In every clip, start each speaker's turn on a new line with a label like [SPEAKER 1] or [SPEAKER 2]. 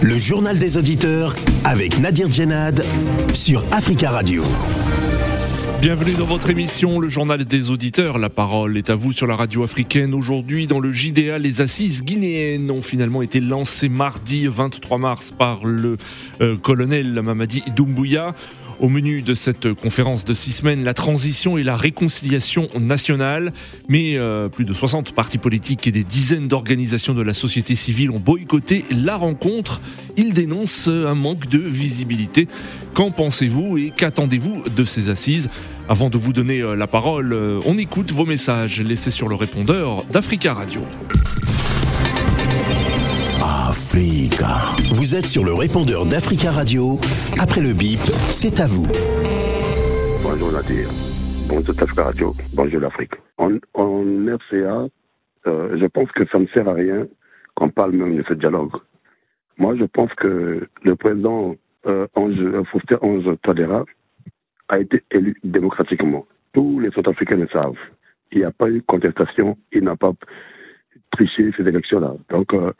[SPEAKER 1] Le journal des auditeurs avec Nadir Djenad sur Africa Radio.
[SPEAKER 2] Bienvenue dans votre émission, le journal des auditeurs. La parole est à vous sur la radio africaine. Aujourd'hui, dans le JDA, les assises guinéennes ont finalement été lancées mardi 23 mars par le euh, colonel Mamadi Doumbouya. Au menu de cette conférence de six semaines, la transition et la réconciliation nationale. Mais euh, plus de 60 partis politiques et des dizaines d'organisations de la société civile ont boycotté la rencontre. Ils dénoncent un manque de visibilité. Qu'en pensez-vous et qu'attendez-vous de ces assises? Avant de vous donner euh, la parole, euh, on écoute vos messages laissés sur le répondeur d'Africa Radio.
[SPEAKER 1] Vous êtes sur le répondeur d'Africa Radio. Après le bip, c'est à vous.
[SPEAKER 3] Bonjour Nadir. Bonjour Africa Radio. Bonjour l'Afrique. En, en RCA, euh, je pense que ça ne sert à rien qu'on parle même de ce dialogue. Moi, je pense que le président euh, Ange, Faustin Ange Tadera a été élu démocratiquement. Tous les Sud-Africains le savent. Il n'y a pas eu contestation, il n'a pas triché ces élections-là. Donc, euh,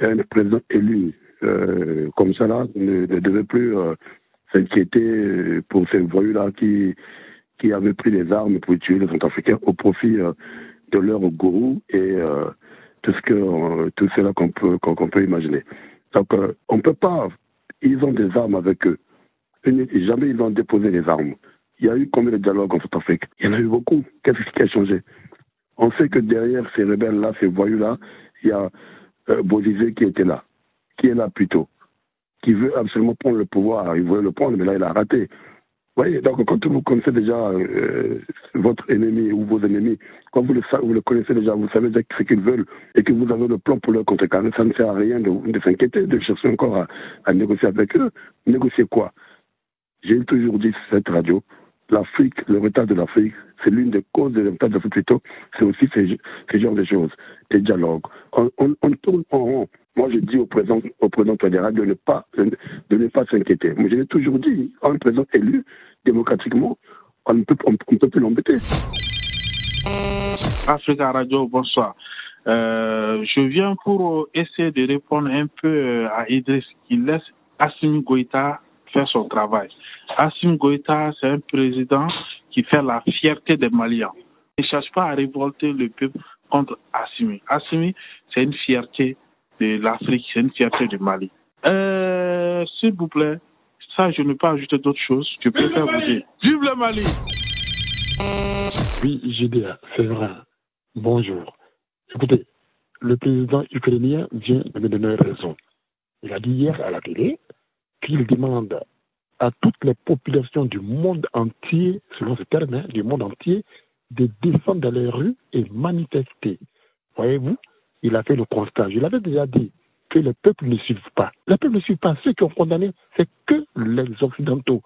[SPEAKER 3] un président élu euh, comme ça là ne, devait plus euh, s'inquiéter pour ces voyous-là qui, qui avaient pris les armes pour tuer les Centrafricains au profit euh, de leur gourou et euh, tout ce que euh, tout cela qu'on peut qu'on peut imaginer. Donc euh, on peut pas. Ils ont des armes avec eux. Jamais ils ont déposé les armes. Il y a eu combien de dialogues en Centrafrique? Il y en a eu beaucoup. Qu'est-ce qui a changé? On sait que derrière ces rebelles-là, ces voyous-là, il y a euh, Bozizé qui était là, qui est là plutôt, qui veut absolument prendre le pouvoir. Il voulait le prendre, mais là, il a raté. Vous voyez, donc quand vous connaissez déjà euh, votre ennemi ou vos ennemis, quand vous le, vous le connaissez déjà, vous savez déjà ce qu'ils veulent et que vous avez le plan pour leur contrecarrer, ça ne sert à rien de, de s'inquiéter, de chercher encore à, à négocier avec eux. Négocier quoi? J'ai toujours dit sur cette radio, l'Afrique, le retard de l'Afrique, c'est l'une des causes de retard de l'Afrique plutôt, c'est aussi ces, ces genres de choses, des dialogues. On, tourne en rond. Moi, je dis au président, au président fédéral de ne pas, de ne pas s'inquiéter. Mais je l'ai toujours dit, un président élu démocratiquement, on ne peut, on, on ne peut plus l'embêter.
[SPEAKER 4] Africa Radio, bonsoir. Euh, je viens pour essayer de répondre un peu euh, à Idriss qui laisse Assimi Goïta faire son travail. Assimi Goïta, c'est un président qui fait la fierté des Maliens. Il ne cherche pas à révolter le peuple contre Assimi. Assimi, c'est une fierté de l'Afrique, c'est une fierté du Mali. Euh, S'il vous plaît, ça, je ne peux pas ajouter d'autres choses. Je préfère vous dire, vive le Mali!
[SPEAKER 5] Oui, GDA, c'est vrai. Bonjour. Écoutez, le président ukrainien vient de me donner raison. Il a dit hier à la télé qu'il demande à toutes les populations du monde entier, selon ce terme, hein, du monde entier, de descendre dans les rues et manifester. Voyez-vous, il a fait le constat. Je l'avais déjà dit que les peuples ne suivent pas. Les peuples ne suivent pas. Ceux qui ont condamné, c'est que les Occidentaux.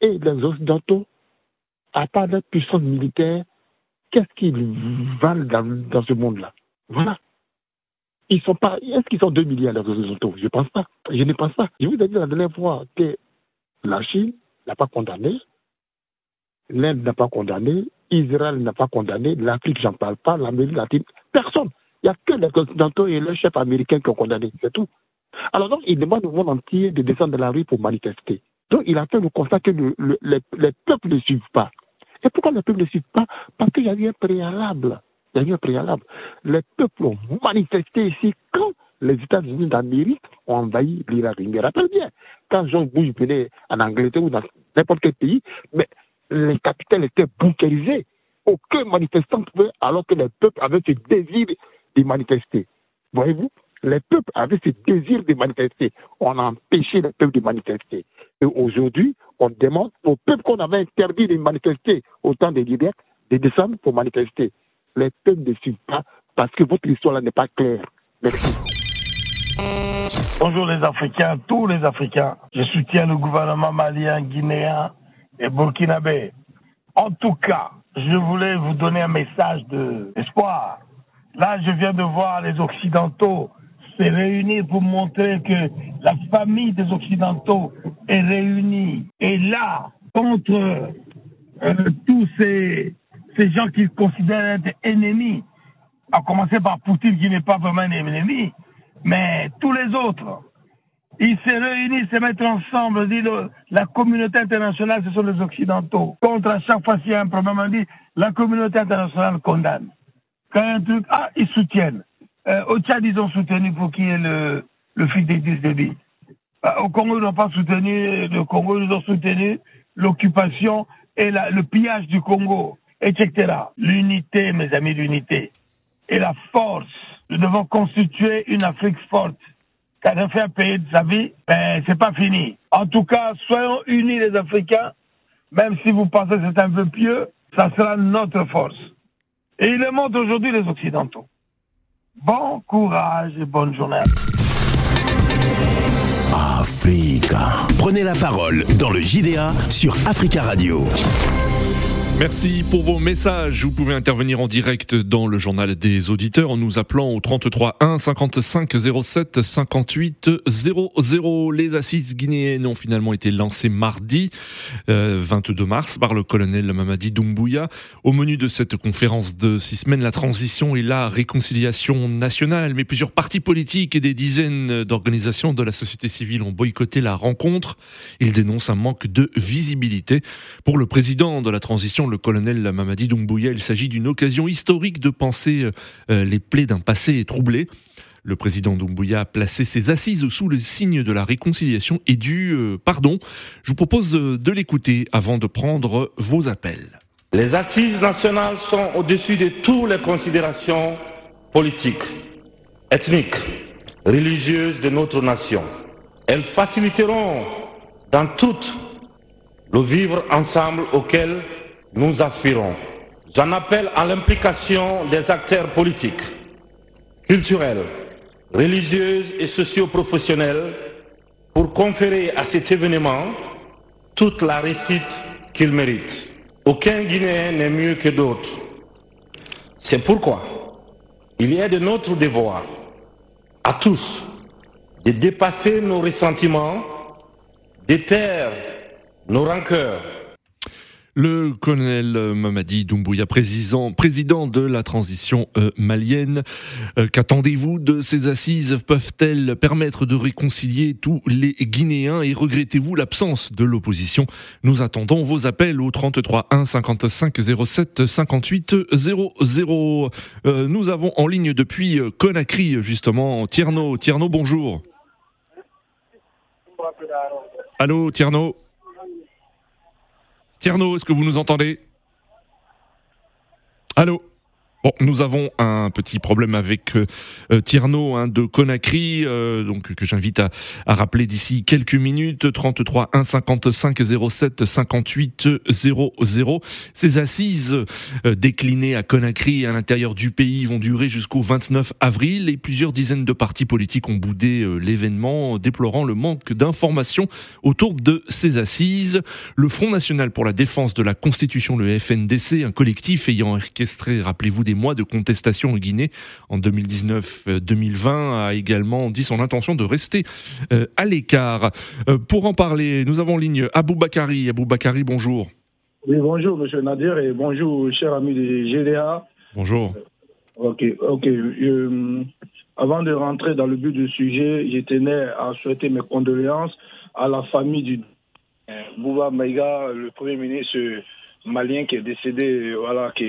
[SPEAKER 5] Et les Occidentaux, à part leur puissance militaire, qu'est-ce qu'ils valent dans, dans ce monde-là? Voilà. Ils sont pas. Est-ce qu'ils sont 2 milliards les Occidentaux Je ne pense pas. Je ne pense pas. Je vous ai dit la dernière fois que la Chine n'a pas condamné, l'Inde n'a pas condamné, Israël n'a pas condamné, l'Afrique, j'en parle pas, l'Amérique latine, personne. Il n'y a que les Occidentaux et le chef américain qui ont condamné, c'est tout. Alors donc, il demande au monde entier de descendre dans la rue pour manifester. Donc, il a fait le constat que le- les, les peuples ne suivent pas. Et pourquoi les peuples ne suivent pas? Parce qu'il y a eu un préalable. Un préalable. Les peuples ont manifesté ici quand les États-Unis d'Amérique ont envahi l'Irak. Je me rappelle bien, quand George Bush venait en Angleterre ou dans n'importe quel pays, mais les capitales étaient bunkérisées. Aucun manifestant pouvait, alors que les peuples avaient ce désir de manifester. Voyez-vous Les peuples avaient ce désir de manifester. On a empêché les peuples de manifester. Et aujourd'hui, on demande aux peuples qu'on avait interdit de manifester au temps des libères de descendre pour manifester. Les peuples ne suivent pas parce que votre histoire là n'est pas claire. Merci.
[SPEAKER 6] Bonjour les Africains, tous les Africains. Je soutiens le gouvernement malien, guinéen et burkinabé. En tout cas, je voulais vous donner un message d'espoir. Là, je viens de voir les Occidentaux se réunir pour montrer que la famille des Occidentaux est réunie. Et là, contre euh, tous ces, ces gens qu'ils considèrent être ennemis, à commencer par Poutine qui n'est pas vraiment un ennemi, Mais tous les autres, ils se réunissent, se mettent ensemble, la communauté internationale, ce sont les Occidentaux. Contre à chaque fois s'il y a un problème, on dit la communauté internationale condamne. Quand il y a un truc, ah, ils soutiennent. Euh, au Tchad, ils ont soutenu pour qu'il y ait le, le fils Déby. Euh, au Congo, ils n'ont pas soutenu le Congo, ils ont soutenu l'occupation et le pillage du Congo, etc. L'unité, mes amis, l'unité. Et la force. Nous devons constituer une Afrique forte. Quand on fait un pays de sa vie, ben, c'est pas fini. En tout cas, soyons unis les Africains, même si vous pensez que c'est un peu pieux, ça sera notre force. Et il le montre aujourd'hui les Occidentaux. Bon courage et bonne journée.
[SPEAKER 1] Africa. Prenez la parole dans le JDA sur Africa Radio.
[SPEAKER 2] Merci pour vos messages. Vous pouvez intervenir en direct dans le journal des auditeurs en nous appelant au 33 1 55 07 58 00. Les assises guinéennes ont finalement été lancées mardi 22 euh, mars par le colonel Mamadi Doumbouya. Au menu de cette conférence de six semaines, la transition et la réconciliation nationale. Mais plusieurs partis politiques et des dizaines d'organisations de la société civile ont boycotté la rencontre. Ils dénoncent un manque de visibilité. Pour le président de la transition, le colonel Mamadi Doumbouya. Il s'agit d'une occasion historique de penser euh, les plaies d'un passé troublé. Le président Doumbouya a placé ses assises sous le signe de la réconciliation et du euh, pardon. Je vous propose de l'écouter avant de prendre vos appels.
[SPEAKER 7] Les assises nationales sont au-dessus de toutes les considérations politiques, ethniques, religieuses de notre nation. Elles faciliteront dans tout le vivre ensemble auquel nous aspirons. J'en appelle à l'implication des acteurs politiques, culturels, religieux et socio-professionnels pour conférer à cet événement toute la réussite qu'il mérite. Aucun Guinéen n'est mieux que d'autres. C'est pourquoi il est de notre devoir à tous de dépasser nos ressentiments, d'éteindre nos rancœurs
[SPEAKER 2] le colonel Mamadi Doumbouya, président, président de la transition euh, malienne. Euh, qu'attendez-vous de ces assises? Peuvent-elles permettre de réconcilier tous les Guinéens? Et regrettez-vous l'absence de l'opposition? Nous attendons vos appels au 33 1 55 07 58 00. nous avons en ligne depuis Conakry, justement, Tierno. Tierno, bonjour. Allô, Tierno? Tierno, est-ce que vous nous entendez? Allô? Bon, nous avons un petit problème avec euh, euh Tierno hein, de Conakry, euh, donc que j'invite à, à, rappeler d'ici quelques minutes. 33 1 55 07 58 00. Ces assises euh, déclinées à Conakry et à l'intérieur du pays vont durer jusqu'au 29 avril et plusieurs dizaines de partis politiques ont boudé l'événement, déplorant le manque d'informations autour de ces assises. Le Front national pour la défense de la Constitution, le FNDC, un collectif ayant orchestré, rappelez-vous, des mois de contestation en Guinée en 2019-2020 euh, a également dit son intention de rester euh, à l'écart. Euh, pour en parler, nous avons en ligne Abou Bakari. Abou Bakari, bonjour.
[SPEAKER 8] Oui, bonjour, monsieur Nadir, et bonjour, cher ami de GDA.
[SPEAKER 2] Bonjour.
[SPEAKER 8] Ok, ok. avant de rentrer dans le but du sujet, je tenais à souhaiter mes condoléances à la famille du Bouba Maïga, le Premier ministre malien qui est décédé, voilà, qui,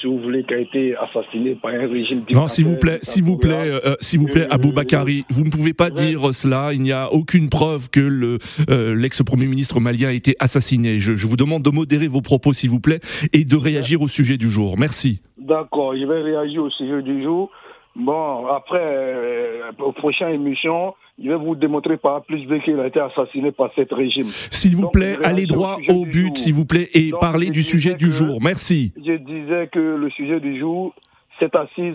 [SPEAKER 8] si vous voulez, qui a été assassiné par un régime
[SPEAKER 2] Non, s'il vous plaît, s'il vous plaît, euh, s'il vous plaît, euh, Abou Bakari, vous ne pouvez pas dire cela. Il n'y a aucune preuve que le euh, l'ex-premier ministre malien a été assassiné. Je, je, vous demande de modérer vos propos, s'il vous plaît, et de réagir au sujet du jour. Merci.
[SPEAKER 8] D'accord, je vais réagir au sujet du jour. Bon, après, euh, aux prochaines émissions, je vais vous démontrer par plus de qu'il a été assassiné par cet régime.
[SPEAKER 2] S'il vous plaît, allez droit au, but, s'il vous plaît, et parlez du sujet du jour. Merci.
[SPEAKER 8] Je disais que le sujet du jour, cette assise,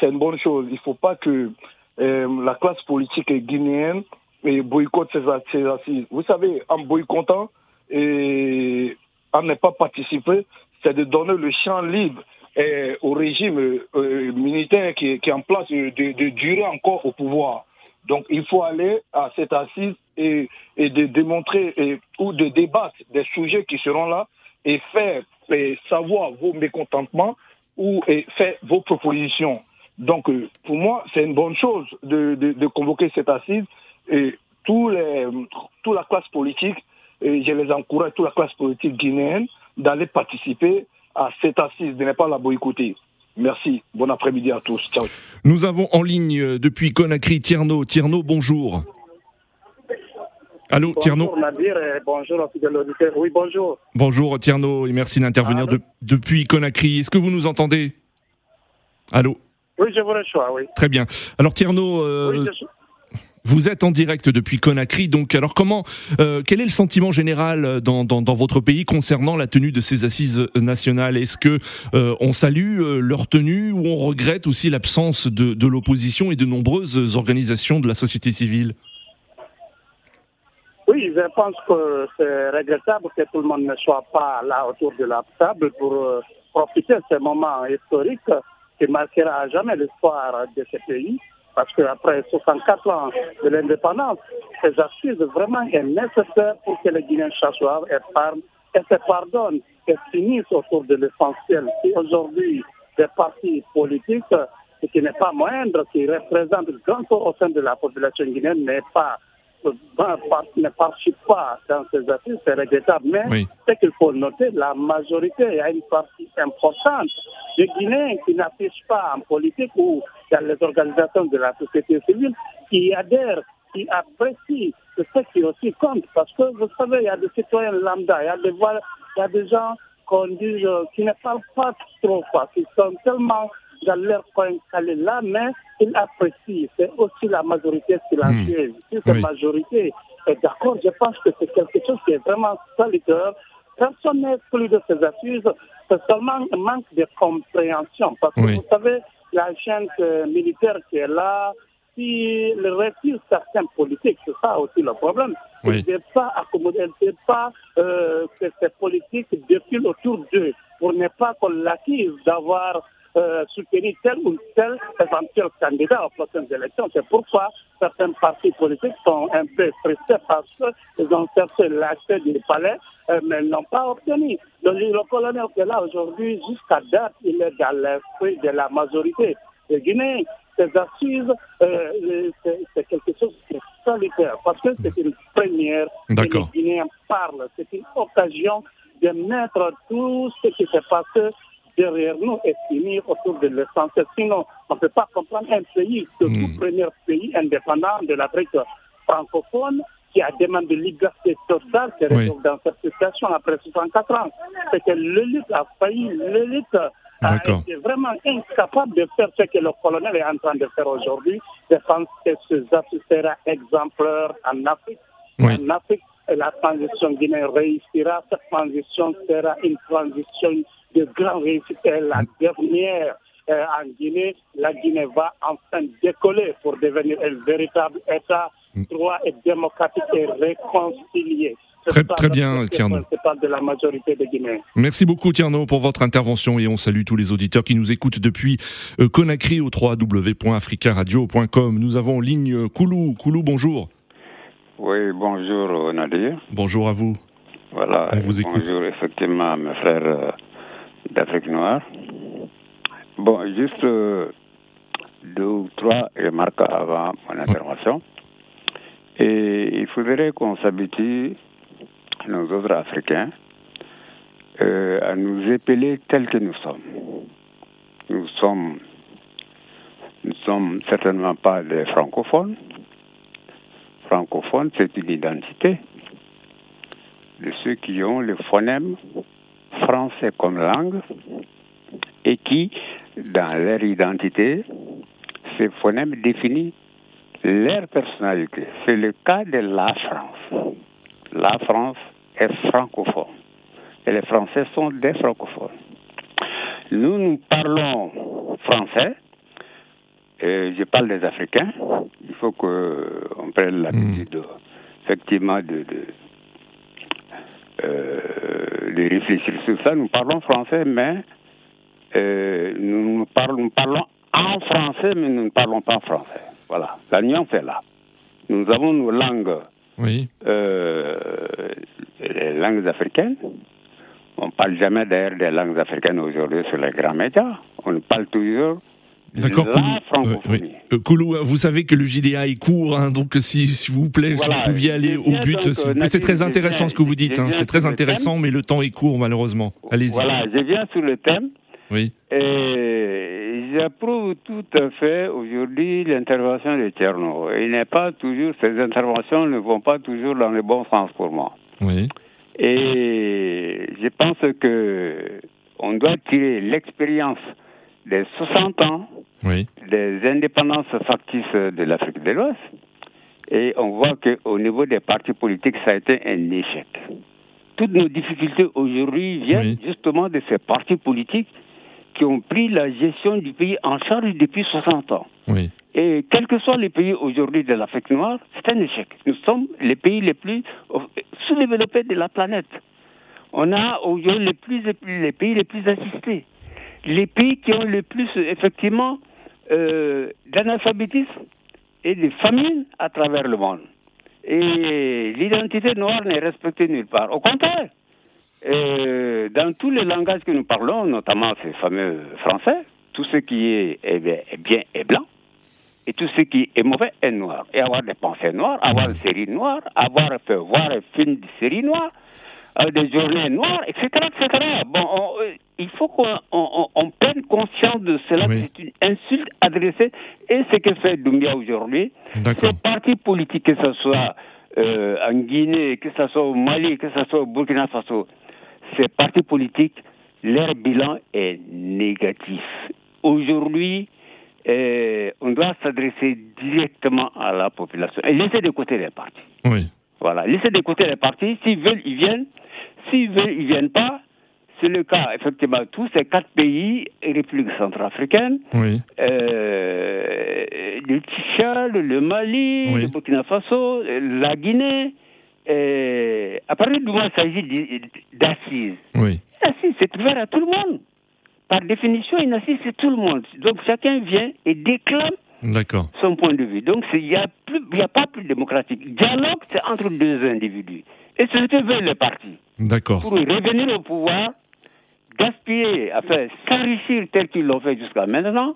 [SPEAKER 8] c'est une bonne chose. Il ne faut pas que euh, la classe politique guinéenne boycotte ces, assises. Vous savez, en boycottant et en ne pas participer, c'est de donner le champ libre au régime euh, militaire qui, est en place de, durer encore au pouvoir. Donc il faut aller à cette assise et, et de démontrer et, ou de débattre des sujets qui seront là et faire savoir vos mécontentements ou et faire vos propositions. Donc, euh, pour moi, c'est une bonne chose de, de, convoquer cette assise et tous les, toute la classe politique, je les encourage, toute la classe politique guinéenne, d'aller participer à cette assise, de ne pas la boycotter. Merci. Bon après-midi à tous. Ciao.
[SPEAKER 2] Nous avons en ligne euh, depuis Conakry Tierno. Tierno, bonjour. Allô, Tierno
[SPEAKER 9] Bonjour Nadir et bonjour l'auditeur. Oui, bonjour.
[SPEAKER 2] Bonjour Tierno et merci d'intervenir de, depuis Conakry. Est-ce que vous nous entendez? Allô?
[SPEAKER 9] Oui, je vous reçois, oui.
[SPEAKER 2] Très bien. Alors Tierno, euh,
[SPEAKER 9] Oui, je suis-
[SPEAKER 2] vous êtes en direct depuis Conakry, donc alors comment, euh, quel est le sentiment général dans, dans, votre pays concernant la tenue de ces assises nationales? Est-ce que euh, on salue euh, leur tenue ou on regrette aussi l'absence de, de l'opposition et de nombreuses organisations de la société civile?
[SPEAKER 9] Oui, je pense que c'est regrettable que tout le monde ne soit pas là autour de la table pour euh, profiter de ce moment historique qui marquera à jamais l'histoire de ce pays. Parce qu'après 64 ans de l'indépendance, ces assises vraiment est nécessaire pour que les Guinéens s'assoient et parlent et se pardonnent et finissent autour de l'essentiel. Si aujourd'hui des partis politiques, ce qui n'est pas moindre, qui représentent le grand au sein de la population guinéenne, n'est pas ne participe pas dans ces assises, c'est regrettable. Mais
[SPEAKER 2] Oui.
[SPEAKER 9] ce qu'il faut noter, la majorité, il y a une partie importante des Guinéens qui n'affichent pas en politique ou dans les organisations de la société civile, qui adhèrent, qui apprécient. Ce qui aussi compte. Parce que vous savez, il y a des citoyens lambda, il y a des, voix- il y a des gens qu'on dit euh, qui ne parlent pas trop, quoi, qui sont tellement dans leur coin calé là, mais ils apprécient. C'est aussi la majorité silencieuse. Si cette
[SPEAKER 2] Oui.
[SPEAKER 9] majorité est d'accord, je pense que c'est quelque chose qui est vraiment salutaire. Personne n'est exclu de ces assises, c'est seulement un manque de compréhension. Parce que
[SPEAKER 2] Oui.
[SPEAKER 9] vous savez, la chaîne militaire qui est là, qui le refuse certains politiques, c'est ça aussi le problème.
[SPEAKER 2] Oui.
[SPEAKER 9] Il ne pas accommoder, il ne pas euh, que ces politiques défilent autour d'eux pour ne pas qu'on l'accuse d'avoir euh, soutenu tel ou tel éventuel candidat aux prochaines élections. C'est pourquoi certains partis politiques sont un peu stressés parce qu'ils ont cherché l'accès du palais, euh, mais ils n'ont pas obtenu. Donc le colonel qui est là aujourd'hui, jusqu'à date, il est dans l'esprit de la majorité des Guinéens. Ces assises, euh, c'est c'est quelque chose qui est solitaire parce que c'est une première que les. Guinéens parlent. C'est une occasion de mettre tout ce qui s'est passé derrière nous et finir autour de l'essentiel. Sinon, on ne peut pas comprendre un pays, le tout
[SPEAKER 2] Hmm.
[SPEAKER 9] premier pays indépendant de l'Afrique francophone qui a demandé liberté totale,
[SPEAKER 2] Oui.
[SPEAKER 9] dans cette situation après 64 ans. C'est que l'élite a failli, l'élite a été vraiment incapable de faire ce que le colonel est en train de faire aujourd'hui. Je pense que ce sera exemplaire en Afrique.
[SPEAKER 2] Oui.
[SPEAKER 9] En Afrique, la transition guinéenne réussira. Cette transition sera une transition de grande réussite. Et la dernière euh, en Guinée, la Guinée va enfin décoller pour devenir un véritable État droit et démocratique et réconcilié.
[SPEAKER 2] Très- très bien, Tierno.
[SPEAKER 9] de la majorité des Guinéens.
[SPEAKER 2] Merci beaucoup Tierno pour votre intervention et on salue tous les auditeurs qui nous écoutent depuis euh, Conakry au www.africaradio.com. Nous avons en ligne Koulou. Koulou, bonjour.
[SPEAKER 10] Oui, bonjour Nadir.
[SPEAKER 2] Bonjour à vous.
[SPEAKER 10] Voilà.
[SPEAKER 2] On vous écoute.
[SPEAKER 10] Bonjour effectivement mes frères euh, d'Afrique noire. Bon, juste euh, deux ou trois remarques avant mon intervention. Et il faudrait qu'on s'habitue, nos autres Africains, euh, à nous épeler tels que nous sommes. Nous sommes, nous sommes certainement pas des francophones. Francophone, c'est une identité de ceux qui ont le phonème français comme langue et qui, dans leur identité, ces phonèmes définissent leur personnalité. C'est le cas de la France. La France est francophone et les Français sont des francophones. Nous, nous parlons français. Et je parle des Africains. Il faut qu'on prenne l'habitude, effectivement, de, de, euh, de réfléchir sur ça. Nous parlons français, mais euh, nous, nous parlons, nous parlons en français, mais nous ne parlons pas français. Voilà, la nuance est là. Nous avons nos langues,
[SPEAKER 2] Oui.
[SPEAKER 10] euh, les langues africaines. On ne parle jamais d'ailleurs des langues africaines aujourd'hui sur les grands médias. On parle toujours
[SPEAKER 2] D'accord, Koulou. Euh, oui. Euh, Koulou, vous savez que le JDA est court, hein, donc si, s'il vous plaît, si vous pouviez aller au but,
[SPEAKER 10] donc,
[SPEAKER 2] c'est très intéressant ce que vous dites, hein, c'est très intéressant, mais le temps est court malheureusement. Allez-y.
[SPEAKER 10] Voilà, je viens sur le thème.
[SPEAKER 2] Oui.
[SPEAKER 10] Et j'approuve tout à fait aujourd'hui l'intervention de Tcherno. Il n'est pas toujours, ces interventions ne vont pas toujours dans le bon sens pour moi.
[SPEAKER 2] Oui.
[SPEAKER 10] Et je pense que on doit tirer l'expérience des 60 ans
[SPEAKER 2] Oui.
[SPEAKER 10] des indépendances factices de l'Afrique de l'Ouest. Et on voit qu'au niveau des partis politiques, ça a été un échec. Toutes nos difficultés aujourd'hui viennent justement de ces partis politiques qui ont pris la gestion du pays en charge depuis 60 ans.
[SPEAKER 2] Oui.
[SPEAKER 10] Et quels que soient les pays aujourd'hui de l'Afrique noire, c'est un échec. Nous sommes les pays les plus euh, sous-développés de la planète. On a aujourd'hui les, plus, les pays les plus assistés. Les pays qui ont le plus, effectivement, euh, d'analphabétisme et de famine à travers le monde. Et l'identité noire n'est respectée nulle part. Au contraire, euh, dans tous les langages que nous parlons, notamment ces fameux français, tout ce qui est, est bien, est blanc, et tout ce qui est mauvais est noir. Et avoir des pensées noires, avoir une série noire, avoir fait voir un film de série noire, euh, des journées noires, etc. etc. Bon, on, euh, il faut qu'on on, on prenne conscience de cela. C'est une insulte adressée. Et ce que fait Doumbia aujourd'hui, ces partis politiques, que ce soit euh, en Guinée, que ce soit au Mali, que ce soit au Burkina Faso, ces partis politiques, leur bilan est négatif. Aujourd'hui, euh, on doit s'adresser directement à la population et laisser de côté les partis.
[SPEAKER 2] Oui.
[SPEAKER 10] Voilà, laisser de côté les partis. S'ils veulent, ils viennent. S'ils ils viennent pas. C'est le cas, effectivement, tous ces quatre pays, République centrafricaine,
[SPEAKER 2] Oui.
[SPEAKER 10] euh, le Tchad, le Mali, le Burkina Faso, la Guinée. euh, à partir du moment où il s'agit d'assises,
[SPEAKER 2] Oui.
[SPEAKER 10] l'assise, c'est ouvert à tout le monde. Par définition, une assise, c'est tout le monde. Donc chacun vient et déclame son point de vue. Donc il n'y a, plus- il y a pas plus démocratique. Dialogue, c'est entre deux individus. Et c'est ce que veulent les partis.
[SPEAKER 2] D'accord.
[SPEAKER 10] Pour revenir au pouvoir, gaspiller, enfin s'enrichir tel qu'ils l'ont fait jusqu'à maintenant,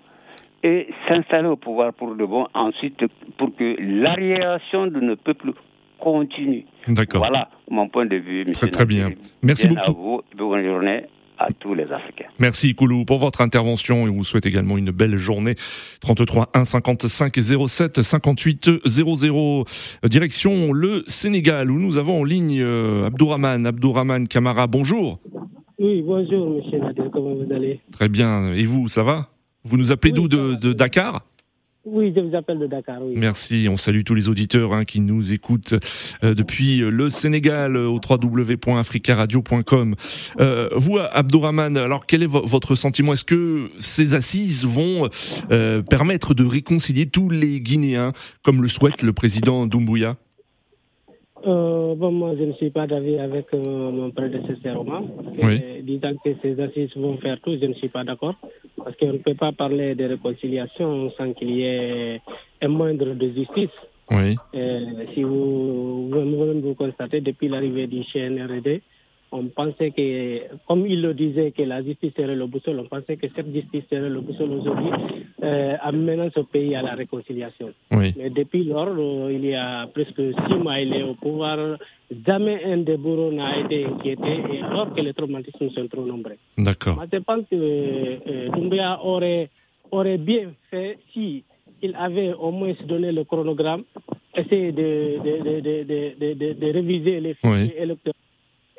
[SPEAKER 10] et s'installer au pouvoir pour de bon, ensuite pour que l'arriération de nos peuples continue.
[SPEAKER 2] D'accord.
[SPEAKER 10] Voilà mon point de vue, monsieur.
[SPEAKER 2] Très très bien. Merci
[SPEAKER 10] Bien
[SPEAKER 2] beaucoup.
[SPEAKER 10] À vous, bonne journée à tous les Africains.
[SPEAKER 2] Merci Koulou pour votre intervention et on vous souhaite également une belle journée. 33 1 55 07 58 00. Direction le Sénégal où nous avons en ligne Abdourahman. Abdourahman Kamara, bonjour.
[SPEAKER 11] Oui, bonjour, monsieur Nader, comment vous allez?
[SPEAKER 2] Très bien. Et vous, ça va? Vous nous appelez d'où de, de Dakar?
[SPEAKER 11] Oui, je vous appelle de Dakar.
[SPEAKER 2] Merci, on salue tous les auditeurs hein, qui nous écoutent euh, depuis le Sénégal euh, au www.africaradio.com. Euh, vous, Abdourahman, alors quel est vo- votre sentiment? Est-ce que ces assises vont euh, permettre de réconcilier tous les Guinéens, comme le souhaite le président Doumbouya?
[SPEAKER 11] Euh, bon, moi, je ne suis pas d'avis avec euh, mon prédécesseur Omar.
[SPEAKER 2] Oui.
[SPEAKER 11] Disant que ces assises vont faire tout, je ne suis pas d'accord. Parce qu'on ne peut pas parler de réconciliation sans qu'il y ait un moindre de justice.
[SPEAKER 2] Oui.
[SPEAKER 11] Euh, si vous, vous, vous constatez, depuis l'arrivée du CNRD, on pensait que, comme il le disait, que la justice serait le boussole, on pensait que cette justice serait le boussole aujourd'hui, euh, amenant ce pays à la réconciliation.
[SPEAKER 2] Oui.
[SPEAKER 11] Mais depuis lors, euh, il y a presque six mois, il est au pouvoir. Jamais un des bourreaux n'a été inquiété, et alors que les traumatismes sont trop nombreux.
[SPEAKER 2] D'accord.
[SPEAKER 11] Moi, je pense que euh, Doumbia aurait, aurait bien fait si il avait au moins donné le chronogramme, essayer de, de, de, de, de, de, de réviser les fichiers
[SPEAKER 2] Oui.
[SPEAKER 11] électoraux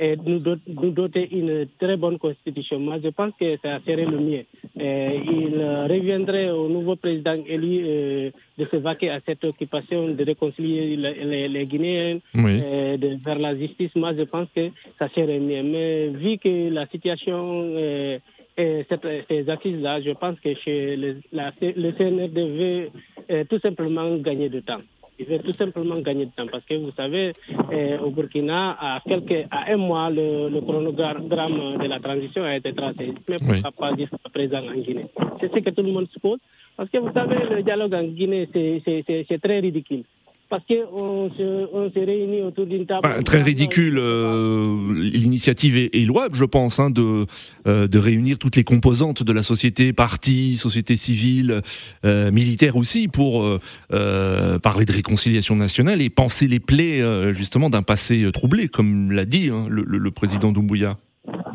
[SPEAKER 11] et nous, do- nous doter une très bonne constitution. Moi, je pense que ça serait le mieux. Euh, il euh, reviendrait au nouveau président élu euh, de se vaquer à cette occupation de réconcilier les, les- les Guinéens
[SPEAKER 2] Oui.
[SPEAKER 11] euh, de- vers la justice. Moi, je pense que ça serait mieux. Mais vu que la situation euh, et cette- ces assises-là, je pense que chez le, la, le CNRD veut tout simplement gagner de temps. Il veut tout simplement gagner de temps parce que vous savez, euh, au Burkina, à, quelques, à un mois, le, le chronogramme de la transition a été tracé. Mais pourquoi pas jusqu'à présent en Guinée? C'est ce que tout le monde suppose. Parce que vous savez, le dialogue en Guinée, c'est très ridicule. Parce qu'on se, on se réunit autour d'une table.
[SPEAKER 2] Enfin, très ridicule. euh, L'initiative est, est louable, je pense, hein, de, euh, de réunir toutes les composantes de la société, partis, société civile, euh, militaire aussi, pour euh, parler de réconciliation nationale et penser les plaies justement d'un passé troublé, comme l'a dit hein, le, le- le président Doumbouya.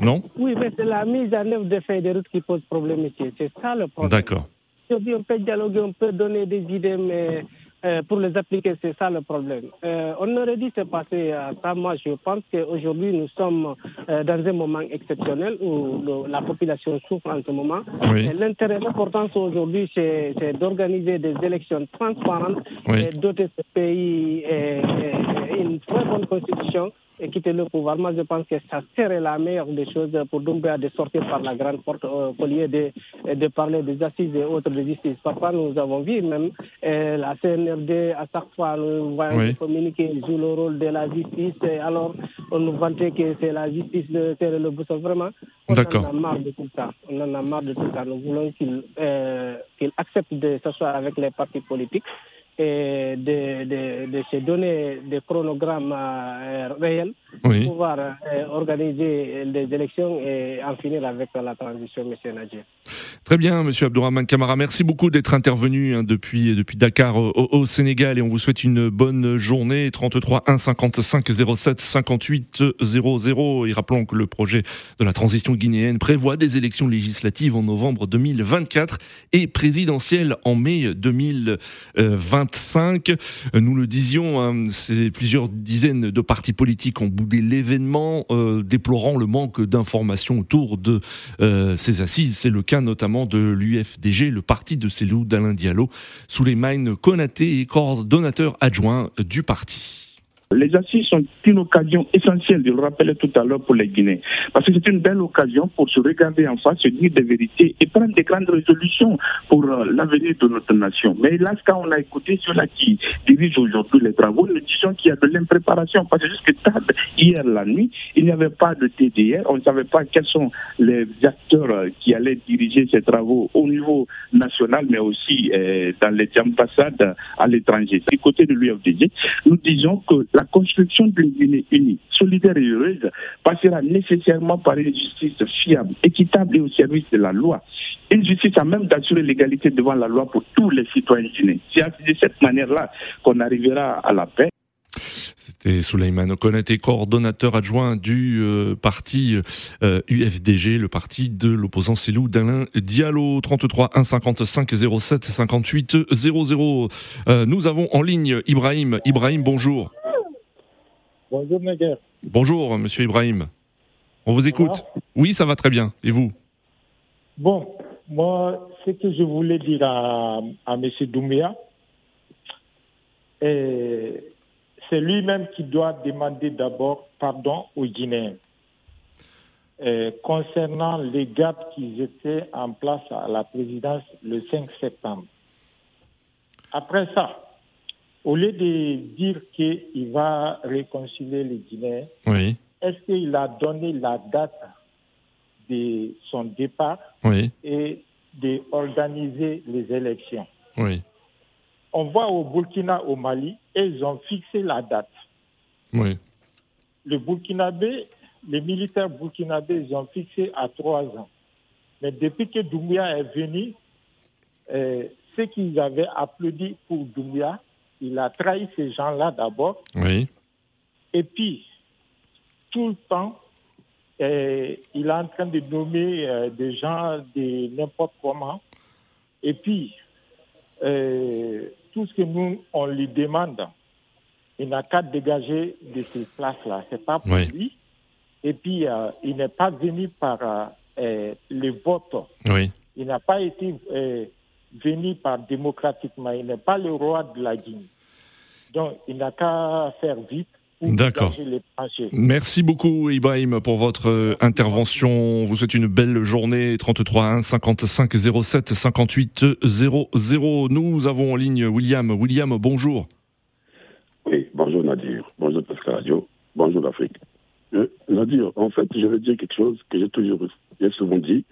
[SPEAKER 2] Non?
[SPEAKER 11] Oui, mais c'est la mise en œuvre des feuilles de route qui pose problème ici. C'est ça le problème.
[SPEAKER 2] D'accord.
[SPEAKER 11] On peut dialoguer, on peut donner des idées, mais euh, pour les appliquer, c'est ça le problème. Euh, on aurait dû se passer à ça. Moi, je pense qu'aujourd'hui, nous sommes euh, dans un moment exceptionnel où le- la population souffre en ce moment.
[SPEAKER 2] Oui.
[SPEAKER 11] L'intérêt, l'importance aujourd'hui, c'est c'est d'organiser des élections transparentes
[SPEAKER 2] Oui.
[SPEAKER 11] et doter ce pays euh, euh, une très bonne constitution quitter le pouvoir. Moi, je pense que ça serait la meilleure des choses pour Doumbouya de sortir par la grande porte euh, au lieu de, de parler des assises et autres de justice. Parfois, nous avons vu même euh, la CNRD, à chaque fois, nous voyons
[SPEAKER 2] Oui.
[SPEAKER 11] communiquer, joue le rôle de la justice. Et alors, on nous vantait que c'est la justice de Terre le boussole. Vraiment, on en a marre de tout ça. On en a marre de tout ça. Nous voulons qu'il euh, qu'il accepte de s'asseoir avec les partis politiques et de, de, de se donner des chronogrammes euh, réels
[SPEAKER 2] Oui.
[SPEAKER 11] pour pouvoir euh, organiser des élections et en finir avec la transition, M. Nadji.
[SPEAKER 2] Très bien, Monsieur Abdourahmane Kamara. Merci beaucoup d'être intervenu hein, depuis, depuis Dakar au, au Sénégal et on vous souhaite une bonne journée. 33 1 55 07 58 00. Et rappelons que le projet de la transition guinéenne prévoit des élections législatives en novembre 2024 et présidentielles en mai 2025. Nous le disions, hein, c'est plusieurs dizaines de partis politiques ont boudé l'événement, euh, déplorant le manque d'informations autour de euh, ces assises. C'est le cas notamment de l'UFDG, le parti de Célou d'Alain Diallo, Souleymane Konaté est coordonnateur adjoint du parti.
[SPEAKER 12] Les assises sont une occasion essentielle, je le rappelais tout à l'heure, pour les Guinéens. Parce que c'est une belle occasion pour se regarder en face, se dire des vérités et prendre des grandes résolutions pour euh, l'avenir de notre nation. Mais hélas, quand on a écouté ceux-là qui dirigent aujourd'hui les travaux, nous disons qu'il y a de l'impréparation. Parce que jusque tard, hier la nuit, il n'y avait pas de TDR. On ne savait pas quels sont les acteurs euh, qui allaient diriger ces travaux au niveau national, mais aussi euh, dans les ambassades à l'étranger. Du côté de l'UFDG, nous disons que la construction d'une Guinée unie, solidaire et heureuse passera nécessairement par une justice fiable, équitable et au service de la loi. Une justice à même d'assurer l'égalité devant la loi pour tous les citoyens guinéens. C'est de cette manière-là qu'on arrivera à la paix.
[SPEAKER 2] C'était Souleymane Konaté, coordonnateur adjoint du euh, parti euh, UFDG, le parti de l'opposant Célou d'Alain Diallo. 33 1 55 07 58 00. Euh, nous avons en ligne Ibrahim. Ibrahim, bonjour.
[SPEAKER 13] Bonjour Neger.
[SPEAKER 2] Bonjour, monsieur Ibrahim. On vous écoute. Oui, ça va très bien. Et vous?
[SPEAKER 13] Bon, moi, ce que je voulais dire à, à M. Doumbia, euh, c'est lui-même qui doit demander d'abord pardon aux Guinéens. Euh, concernant les gaps qui étaient en place à la présidence le 5 septembre. Après ça, au lieu de dire qu'il va réconcilier les Guinéens,
[SPEAKER 2] Oui,
[SPEAKER 13] est-ce qu'il a donné la date de son départ
[SPEAKER 2] oui,
[SPEAKER 13] et d'organiser les élections?
[SPEAKER 2] Oui,
[SPEAKER 13] On voit au Burkina, au Mali, et ils ont fixé la date.
[SPEAKER 2] oui.
[SPEAKER 13] Le Burkinabé, les militaires burkinabés, ils ont fixé à trois ans. Mais depuis que Doumbia est venu, euh, ceux qu'ils avaient applaudi pour Doumbia, il a trahi ces gens-là d'abord.
[SPEAKER 2] Oui,
[SPEAKER 13] Et puis, tout le temps, euh, il est en train de nommer euh, des gens de n'importe comment. Et puis, euh, tout ce que nous, on lui demande, il n'a qu'à dégager de ces places-là. C'est pas pour
[SPEAKER 2] Oui.
[SPEAKER 13] lui. Et puis, euh, il n'est pas venu par euh, euh, le vote.
[SPEAKER 2] oui.
[SPEAKER 13] Il n'a pas été venu par démocratiquement. Il n'est pas le roi de la Guinée. Donc, il n'a qu'à faire vite pour
[SPEAKER 2] D'accord. Merci beaucoup Ibrahim pour votre euh, intervention. On vous souhaite une belle journée. 33 1 55 07 58 00. Nous avons en ligne William. William, bonjour.
[SPEAKER 3] Oui, bonjour Nadir, bonjour Pascal Radio, bonjour l'Afrique. Euh, Nadir, en fait, je veux dire quelque chose que j'ai toujours j'ai souvent dit.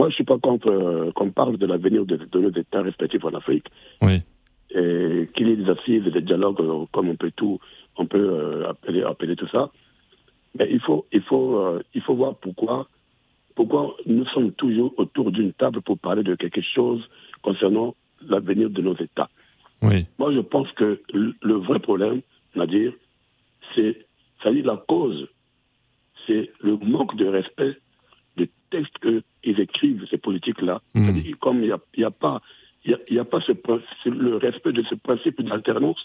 [SPEAKER 3] Moi, je ne suis pas contre euh, qu'on parle de l'avenir de, de nos États respectifs en Afrique.
[SPEAKER 2] Oui.
[SPEAKER 3] Et qu'il y ait des assises, des dialogues, euh, comme on peut tout, on peut euh, appeler, appeler tout ça. Mais il faut, il faut, il faut voir pourquoi, pourquoi nous sommes toujours autour d'une table pour parler de quelque chose concernant l'avenir de nos États.
[SPEAKER 2] Oui.
[SPEAKER 3] Moi, je pense que le, vrai problème, Nadir, c'est, dit la cause, c'est le manque de respect des textes qu'ils écrivent, ces politiques-là.
[SPEAKER 2] Mhm.
[SPEAKER 3] Comme il n'y a, y a pas, y a, y a pas ce, c'est le respect de ce principe d'alternance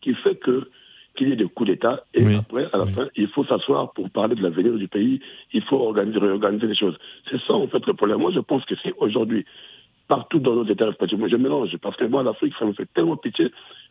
[SPEAKER 3] qui fait que qu'il y ait des coups d'État et après, à la fin, il faut s'asseoir pour parler de l'avenir du pays. Il faut organiser, réorganiser les choses. C'est ça, en fait, le problème. Moi, je pense que si aujourd'hui, partout dans nos États respectifs, moi, je mélange parce que moi, l'Afrique, ça me fait tellement pitié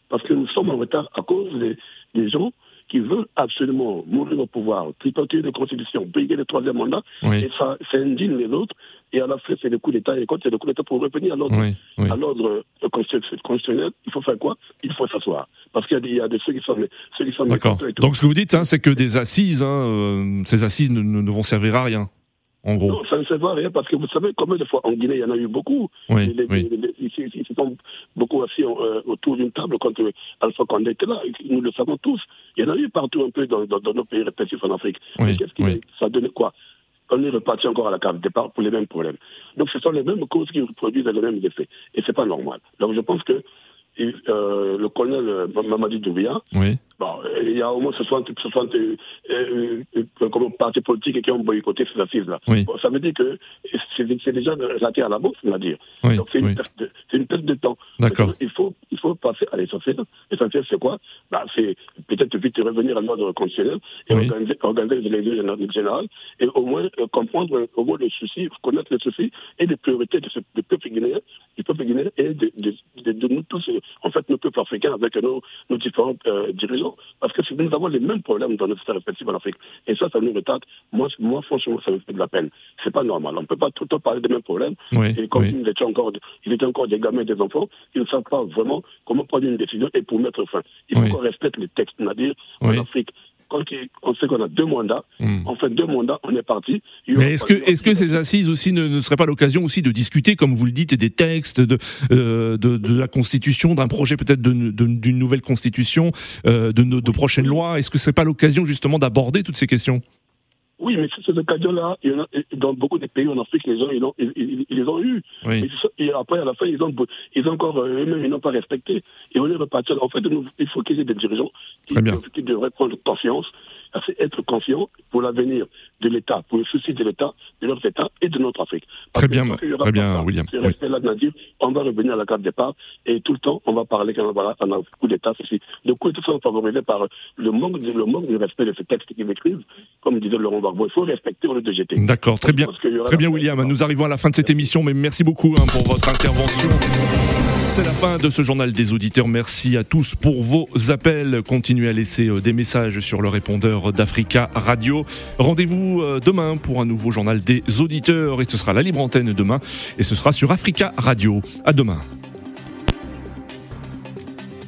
[SPEAKER 3] parce que nous sommes en retard à cause des, des gens qui veulent absolument mourir au pouvoir, tripoter les constitutions, payer le troisième mandat,
[SPEAKER 2] Oui.
[SPEAKER 3] et ça, ça indigne les autres, et à la fin, c'est le coup d'État, et quand c'est le coup d'État pour revenir à l'ordre
[SPEAKER 2] Oui, oui.
[SPEAKER 3] euh, constitu- constitutionnel, il faut faire quoi? Il faut s'asseoir. Parce qu'il y a des, il y a des ceux qui sont, ceux qui sont
[SPEAKER 2] D'accord. Donc ce que vous dites, hein, c'est que des assises, hein, euh, ces assises ne vont servir à rien, en gros.
[SPEAKER 3] Non, ça ne sert à rien parce que vous savez combien de fois en Guinée il y en a eu beaucoup.
[SPEAKER 2] Oui,
[SPEAKER 3] Les- ils, se sont beaucoup assis euh, autour d'une table quand euh, Alpha Condé était là. Nous le savons tous. Il y en a eu partout un peu dans, dans- dans nos pays respectifs en Afrique.
[SPEAKER 2] Oui,
[SPEAKER 3] Mais qu'est-ce qui ça donnait quoi? On est reparti encore à la carte de départ pour les mêmes problèmes. Donc ce sont les mêmes causes qui produisent les mêmes effets. Et c'est pas normal. Donc je pense que euh, le colonel euh, Mamadi Doubia,
[SPEAKER 2] Oui.
[SPEAKER 3] Bon, euh, il y a au moins 60, 60 euh, euh, euh, comment, partis politiques qui ont boycotté ces assises-là.
[SPEAKER 2] Oui.
[SPEAKER 3] Bon, ça veut dire que c'est déjà raté à la bourse, on va dire.
[SPEAKER 2] Oui,
[SPEAKER 3] Donc c'est une, perte de- c'est une perte de temps.
[SPEAKER 2] D'accord.
[SPEAKER 3] Il faut, il faut passer à l'essentiel. L'essentiel, c'est quoi? Bah, C'est peut-être vite revenir à l'ordre constitutionnel et organiser, organiser les élections générales- et au moins comprendre au moins les soucis, connaître les soucis et les priorités de ce du peuple guinéen, du peuple guinéen et de, de, de- de nous tous, en fait, nos peuples africains avec nos, nos différents euh, dirigeants. Parce que nous avons les mêmes problèmes dans notre état respectif en Afrique. Et ça, ça nous retarde. Moi, moi franchement, ça me fait de la peine. C'est pas normal. On ne peut pas tout le temps parler des mêmes problèmes.
[SPEAKER 2] Oui,
[SPEAKER 3] et comme
[SPEAKER 2] oui.
[SPEAKER 3] ils étaient encore, ils étaient encore des gamins et des enfants, ils ne savent pas vraiment comment prendre une décision et pour mettre fin. Il faut
[SPEAKER 2] Oui.
[SPEAKER 3] qu'on respecte les textes, c'est-à-dire en Afrique. On sait qu'on a deux mandats,
[SPEAKER 2] Hmm.
[SPEAKER 3] on fait deux mandats, on est parti.
[SPEAKER 2] Mais est-ce que, est-ce que ces assises aussi ne, ne seraient pas l'occasion aussi de discuter, comme vous le dites, des textes, de, euh, de, de la Constitution, d'un projet peut-être de- de- d'une nouvelle Constitution, euh, de, de prochaines lois? Est-ce que c'est pas l'occasion justement d'aborder toutes ces questions?
[SPEAKER 3] Oui, mais ces occasions-là, il y en a- dans beaucoup de pays en Afrique, les gens, ils, l'ont- ils, ils- ils les ont eu.
[SPEAKER 2] Oui.
[SPEAKER 3] Et, après, à la fin, ils ont, ils ont encore, euh, eux-mêmes, ils n'ont pas respecté. Et on est reparti. En fait, nous, il faut qu'il y ait des dirigeants qui, qui devraient prendre conscience, c'est être conscients pour l'avenir de l'État, pour le souci de l'État, de leur État et de notre Afrique.
[SPEAKER 2] Très bien, très bien, William. Oui.
[SPEAKER 3] on va revenir à la carte départ et tout le temps, on va parler qu'on a un coup d'État, ceci. Le coup d'État sont favorisés par le manque, de, le manque de respect de ces textes qu'ils écrivent. Comme disait Laurent Gbagbo, il faut respecter au lieu de jeter.
[SPEAKER 2] D'accord, très bien. Très bien, William. Nous arrivons à la fin de cette émission, mais merci beaucoup hein, pour votre intervention. C'est la fin de ce journal des auditeurs. Merci à tous pour vos appels. Continuez à laisser euh, des messages sur le répondeur d'Africa Radio. Rendez-vous euh, demain pour un nouveau journal des auditeurs et ce sera la libre antenne demain et ce sera sur Africa Radio. À demain.